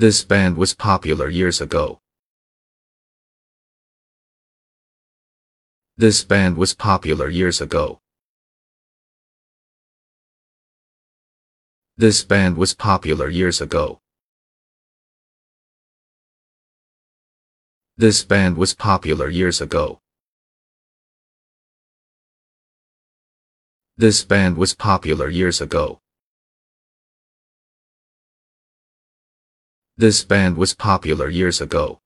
This band was popular years ago. This band was popular years ago. This band was popular years ago. This band was popular years ago. This band was popular years ago. This band was popular years ago.